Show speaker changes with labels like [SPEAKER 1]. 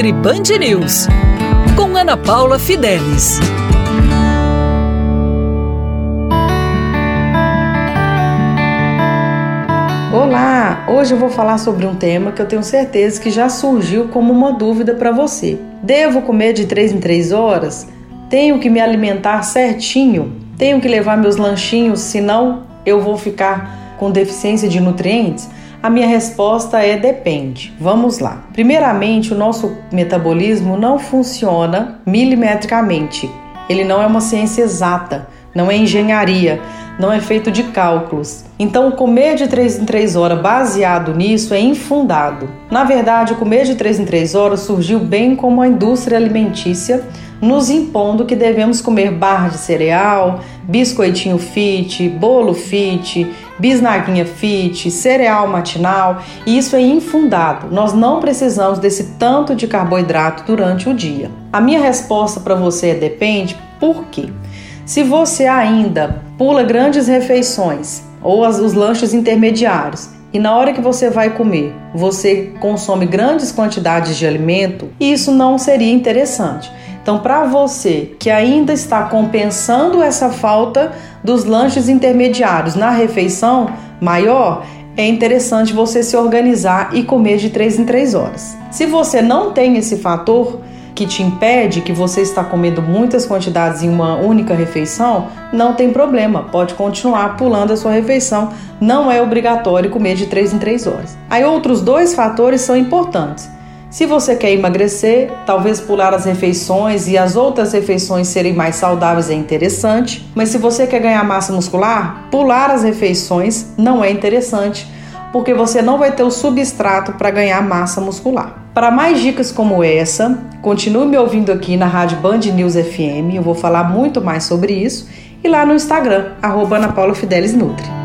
[SPEAKER 1] Nutri Band News, com Ana Paula Fidelis.
[SPEAKER 2] Olá! Hoje eu vou falar sobre um tema que eu tenho certeza que já surgiu como uma dúvida para você. Devo comer de 3 em 3 horas? Tenho que me alimentar certinho? Tenho que levar meus lanchinhos, senão eu vou ficar com deficiência de nutrientes? A minha resposta é depende. Vamos lá. Primeiramente, o nosso metabolismo não funciona milimetricamente. Ele não é uma ciência exata, não é engenharia, não é feito de cálculos. Então, comer de 3 em 3 horas baseado nisso é infundado. Na verdade, comer de 3 em 3 horas surgiu bem como a indústria alimentícia nos impondo que devemos comer barra de cereal, biscoitinho fit, bolo fit, bisnaguinha fit, cereal matinal, e isso é infundado. Nós não precisamos desse tanto de carboidrato durante o dia. A minha resposta para você é depende, por quê? Se você ainda pula grandes refeições ou as, os lanches intermediários e na hora que você vai comer, você consome grandes quantidades de alimento, isso não seria interessante. Então, para você que ainda está compensando essa falta dos lanches intermediários na refeição maior, é interessante você se organizar e comer de 3 em 3 horas. Se você não tem esse fator que te impede que você está comendo muitas quantidades em uma única refeição, não tem problema, pode continuar pulando a sua refeição, não é obrigatório comer de 3 em 3 horas. Aí outros dois fatores são importantes. Se você quer emagrecer, talvez pular as refeições e as outras refeições serem mais saudáveis é interessante, mas se você quer ganhar massa muscular, pular as refeições não é interessante, porque você não vai ter o substrato para ganhar massa muscular. Para mais dicas como essa, continue me ouvindo aqui na Rádio Band News FM, eu vou falar muito mais sobre isso, e lá no Instagram, arroba Ana Paula Fidelis Nutri.